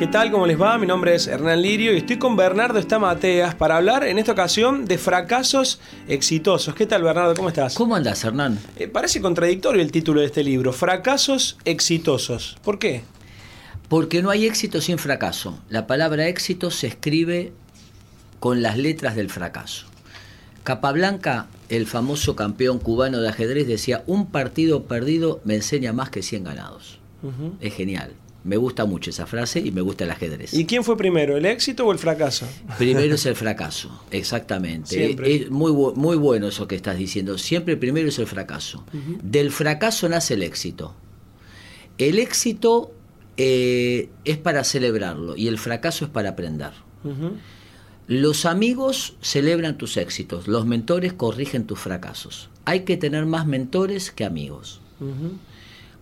¿Qué tal? ¿Cómo les va? Mi nombre es Hernán Lirio y estoy con Bernardo Estamateas para hablar en esta ocasión de fracasos exitosos. ¿Qué tal, Bernardo? ¿Cómo estás? ¿Cómo andás, Hernán? Eh, parece contradictorio el título de este libro, Fracasos exitosos. ¿Por qué? Porque no hay éxito sin fracaso. La palabra éxito se escribe con las letras del fracaso. Capablanca, el famoso campeón cubano de ajedrez, decía, un partido perdido me enseña más que 100 ganados. Es genial. Me gusta mucho esa frase y me gusta el ajedrez. ¿Y quién fue primero, el éxito o el fracaso? Primero es el fracaso, exactamente. Siempre. Es muy, muy bueno eso que estás diciendo. Siempre primero es el fracaso. Del fracaso nace el éxito. El éxito eh, es para celebrarlo y el fracaso es para aprender. Los amigos celebran tus éxitos, los mentores corrigen tus fracasos. Hay que tener más mentores que amigos.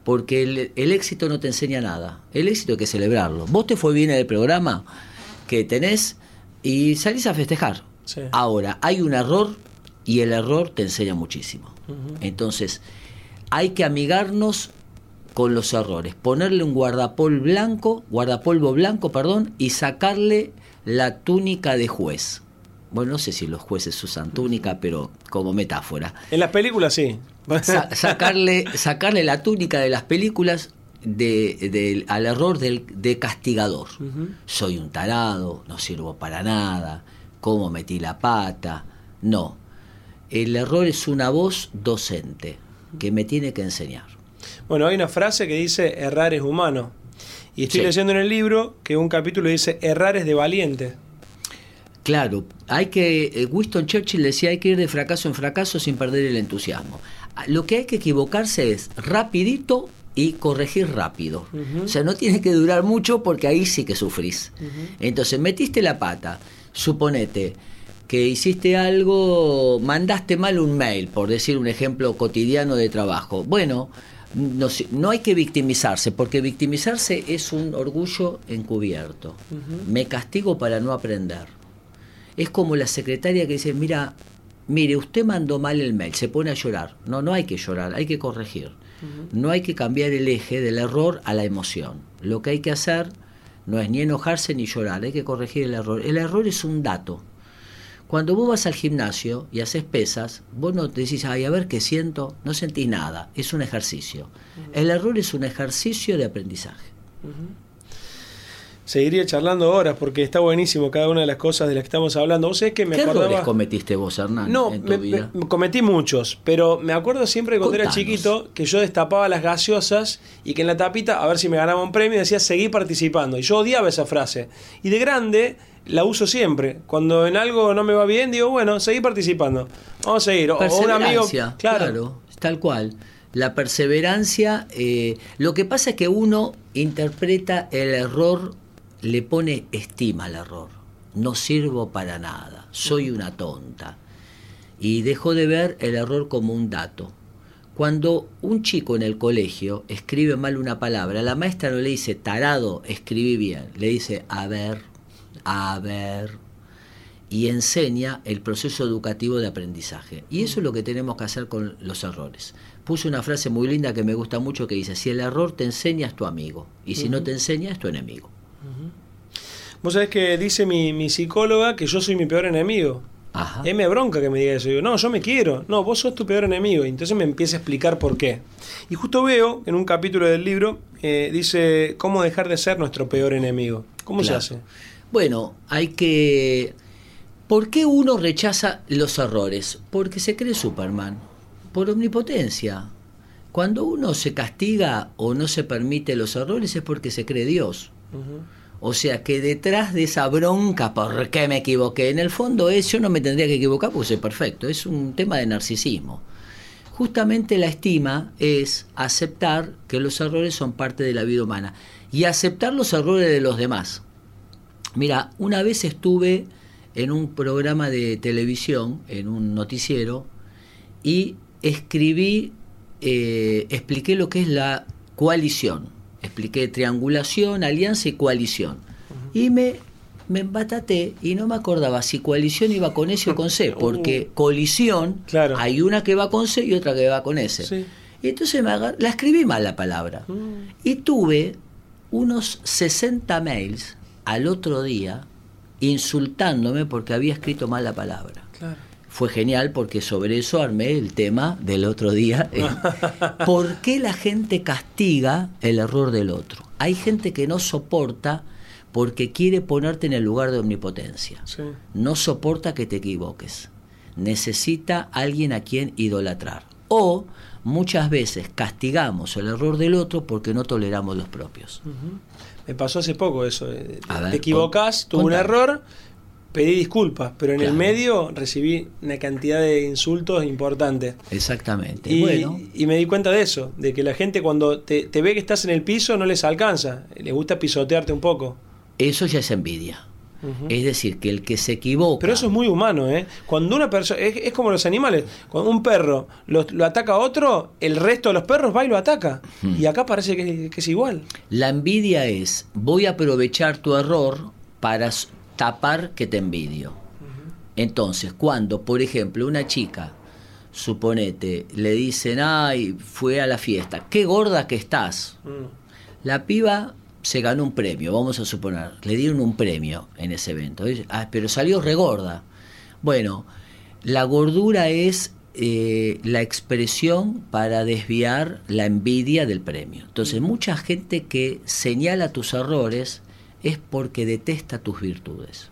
Porque el, el éxito no te enseña nada. El éxito hay que celebrarlo. Vos te fue bien en el programa que tenés y salís a festejar. Sí. Ahora, hay un error y el error te enseña muchísimo. Entonces, hay que amigarnos con los errores, ponerle un guardapol blanco, guardapolvo blanco, perdón, y sacarle la túnica de juez. Bueno, no sé si los jueces usan túnica, pero como metáfora. En las películas sí. Sa- sacarle, sacarle la túnica de las películas de, al error del, de castigador. Soy un tarado, no sirvo para nada, cómo metí la pata. No, el error es una voz docente que me tiene que enseñar. Bueno, hay una frase que dice errar es humano. Y estoy Sí. leyendo en el libro que un capítulo dice errar es de valiente. Claro, hay que. eh, Winston Churchill decía hay que ir de fracaso en fracaso sin perder el entusiasmo. Ah, Lo que hay que equivocarse es rapidito y corregir rápido. O sea, no tiene que durar mucho porque ahí sí que sufrís. Entonces, metiste la pata, suponete que hiciste algo, mandaste mal un mail, por decir un ejemplo cotidiano de trabajo. Bueno, no, no hay que victimizarse, porque victimizarse es un orgullo encubierto. Me castigo para no aprender. Es como la secretaria que dice, mira, mire, usted mandó mal el mail, se pone a llorar. No, no hay que llorar, hay que corregir. No hay que cambiar el eje del error a la emoción. Lo que hay que hacer no es ni enojarse ni llorar, hay que corregir el error. El error es un dato. Cuando vos vas al gimnasio y haces pesas, vos no te decís, ay, a ver qué siento, no sentís nada, es un ejercicio. El error es un ejercicio de aprendizaje. Seguiría charlando horas porque está buenísimo cada una de las cosas de las que estamos hablando. Vos sabés que me ¿Qué acordaba... errores cometiste vos, Hernán, No, en tu me- vida? me- cometí muchos, pero me acuerdo siempre que cuando era chiquito que yo destapaba las gaseosas y que en la tapita, a ver si me ganaba un premio, decía seguí participando. Y yo odiaba esa frase. Y de grande la uso siempre. Cuando en algo no me va bien, digo, bueno, seguí participando. Vamos a seguir. O- un amigo. Perseverancia, Claro. claro. tal cual. La perseverancia, eh, lo que pasa es que uno interpreta el error, le pone estima al error. No sirvo para nada, soy una tonta. Y dejó de ver el error como un dato. Cuando un chico en el colegio escribe mal una palabra, la maestra no le dice tarado, escribí bien, le dice a ver, a ver, y enseña el proceso educativo de aprendizaje. Y eso es lo que tenemos que hacer con los errores. Puse una frase muy linda que me gusta mucho que dice, si el error te enseña es tu amigo, y si no te enseña es tu enemigo. Vos sabés que dice mi, mi psicóloga que yo soy mi peor enemigo. Ajá. Es me bronca que me diga eso. Digo, no, yo me quiero. No, vos sos tu peor enemigo. Y entonces me empieza a explicar por qué. Y justo veo en un capítulo del libro, eh, dice cómo dejar de ser nuestro peor enemigo. ¿Cómo Claro. se hace? Bueno, hay que... ¿Por qué uno rechaza los errores? Porque se cree Superman, por omnipotencia. Cuando uno se castiga o no se permite los errores es porque se cree Dios. O sea que detrás de esa bronca, ¿por qué me equivoqué? En el fondo es, yo no me tendría que equivocar porque soy perfecto. Es un tema de narcisismo. Justamente la estima es aceptar que los errores son parte de la vida humana y aceptar los errores de los demás. Mira, una vez estuve en un programa de televisión, en un noticiero, y escribí eh, expliqué lo que es la coalición. Expliqué triangulación, alianza y coalición. Y me, me embataté y no me acordaba si coalición iba con S o con C, porque colisión Claro. hay una que va con C y otra que va con S. Sí. Y entonces me la escribí mal la palabra. Mm. Y tuve unos 60 mails al otro día insultándome porque había escrito mal la palabra. Claro. Fue genial porque sobre eso armé el tema del otro día. eh, ¿Por qué la gente castiga el error del otro? Hay gente que no soporta porque quiere ponerte en el lugar de omnipotencia. Sí. No soporta que te equivoques. Necesita alguien a quien idolatrar. O muchas veces castigamos el error del otro porque no toleramos los propios. Me pasó hace poco eso. eh, A Te ver, con- tuve un error, pedí disculpas, pero en el medio recibí una cantidad de insultos importantes. Exactamente. Y, bueno, y me di cuenta de eso, de que la gente cuando te, te ve que estás en el piso no les alcanza, les gusta pisotearte un poco. eso ya es envidia. Es decir, que el que se equivoca. Pero eso es muy humano, ¿eh? Cuando una persona. Es, es como los animales. Cuando un perro lo, lo ataca a otro, el resto de los perros va y lo ataca. Y acá parece que, que es igual. La envidia es, voy a aprovechar tu error para tapar que te envidio. Entonces, cuando, por ejemplo, una chica, suponete, le dicen, ay, fue a la fiesta, qué gorda que estás. Mm. La piba se ganó un premio, vamos a suponer, le dieron un premio en ese evento, "Ah, pero salió regorda. Bueno, la gordura es eh, la expresión para desviar la envidia del premio. Entonces, mucha gente que señala tus errores es porque detesta tus virtudes.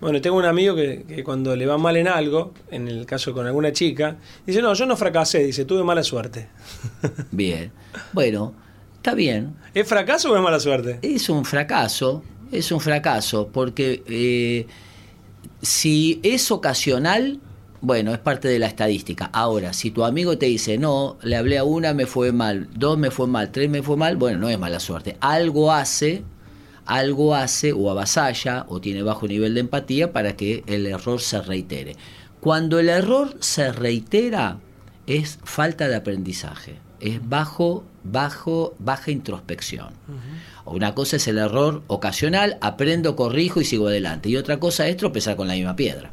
Bueno, tengo un amigo que, que cuando le va mal en algo, en el caso con alguna chica, dice, no, yo no fracasé, dice, tuve mala suerte. Bien, bueno, está bien, ¿Es fracaso o es mala suerte? es un fracaso, es un fracaso, porque eh, si es ocasional, bueno, es parte de la estadística. Ahora, si tu amigo te dice, no, le hablé a una, me fue mal, dos me fue mal, tres me fue mal, bueno, no es mala suerte. Algo hace, algo hace o avasalla o tiene bajo nivel de empatía para que el error se reitere. Cuando el error se reitera, es falta de aprendizaje, es bajo, bajo, baja introspección. Una cosa es el error ocasional, aprendo, corrijo y sigo adelante. Y otra cosa es tropezar con la misma piedra.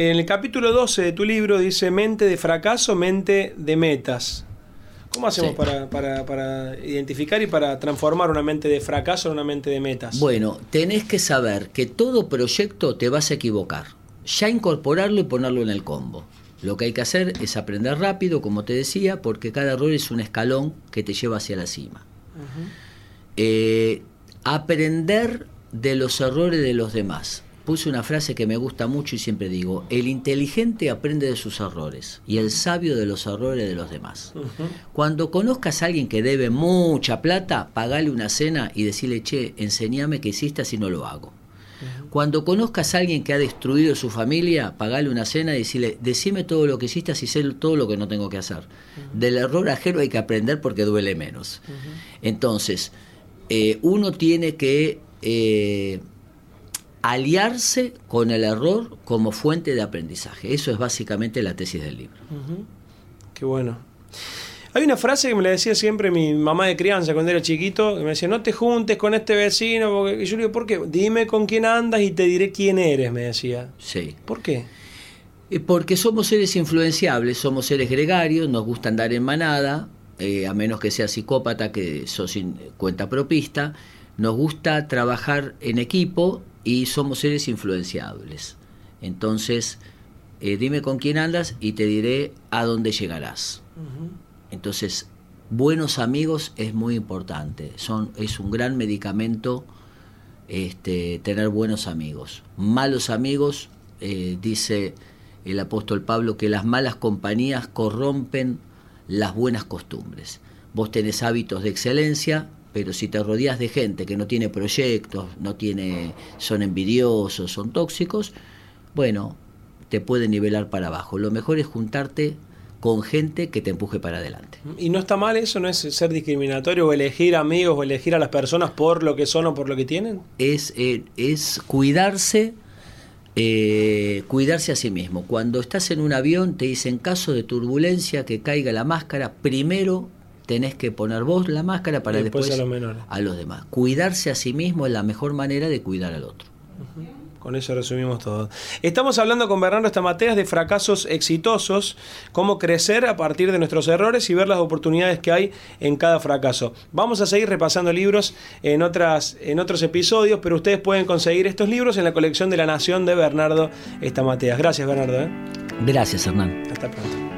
En el capítulo 12 de tu libro dice mente de fracaso, mente de metas. ¿Cómo hacemos Sí. para, para- para identificar y para transformar una mente de fracaso en una mente de metas? Bueno, tenés que saber que todo proyecto te vas a equivocar. Ya incorporarlo y ponerlo en el combo. Lo que hay que hacer es aprender rápido, como te decía, porque cada error es un escalón que te lleva hacia la cima. Eh, aprender de los errores de los demás. Puse una frase que me gusta mucho y siempre digo, el inteligente aprende de sus errores y el sabio de los errores de los demás. Cuando conozcas a alguien que debe mucha plata, pagale una cena y decirle, che, enseñame qué hiciste si no lo hago. Cuando conozcas a alguien que ha destruido su familia, pagale una cena y decirle, decime todo lo que hiciste y sé todo lo que no tengo que hacer. Del error ajeno hay que aprender porque duele menos. Entonces, eh, uno tiene que eh, aliarse con el error como fuente de aprendizaje. Eso es básicamente la tesis del libro. Qué bueno. Hay una frase que me la decía siempre mi mamá de crianza cuando era chiquito, que me decía, no te juntes con este vecino, porque... y yo le digo, ¿por qué? Dime con quién andas y te diré quién eres, me decía. Sí. ¿Por qué? Eh, Porque somos seres influenciables, somos seres gregarios, nos gusta andar en manada, eh, a menos que sea psicópata, que sos sin cuenta propista, nos gusta trabajar en equipo y somos seres influenciables. Entonces, eh, dime con quién andas y te diré a dónde llegarás. Entonces, buenos amigos es muy importante, son, es un gran medicamento este, tener buenos amigos. Malos amigos, eh, dice el apóstol Pablo, que las malas compañías corrompen las buenas costumbres. Vos tenés hábitos de excelencia, pero si te rodeas de gente que no tiene proyectos, no tiene, son envidiosos, son tóxicos, bueno, te puede nivelar para abajo. Lo mejor es juntarte con gente que te empuje para adelante. Y no está mal eso, no es ser discriminatorio o elegir amigos o elegir a las personas por lo que son o por lo que tienen. Es, eh, es cuidarse eh, cuidarse a sí mismo. Cuando estás en un avión te dicen caso de turbulencia que caiga la máscara, primero tenés que poner vos la máscara para después, a, los demás. Cuidarse a sí mismo es la mejor manera de cuidar al otro. Con eso resumimos todo. Estamos hablando con Bernardo Estamateas de fracasos exitosos, cómo crecer a partir de nuestros errores y ver las oportunidades que hay en cada fracaso. Vamos a seguir repasando libros en, otras, en otros episodios, pero ustedes pueden conseguir estos libros en la colección de la Nación de Bernardo Estamateas. Gracias, Bernardo. ¿eh? Gracias, Hernán. Hasta pronto.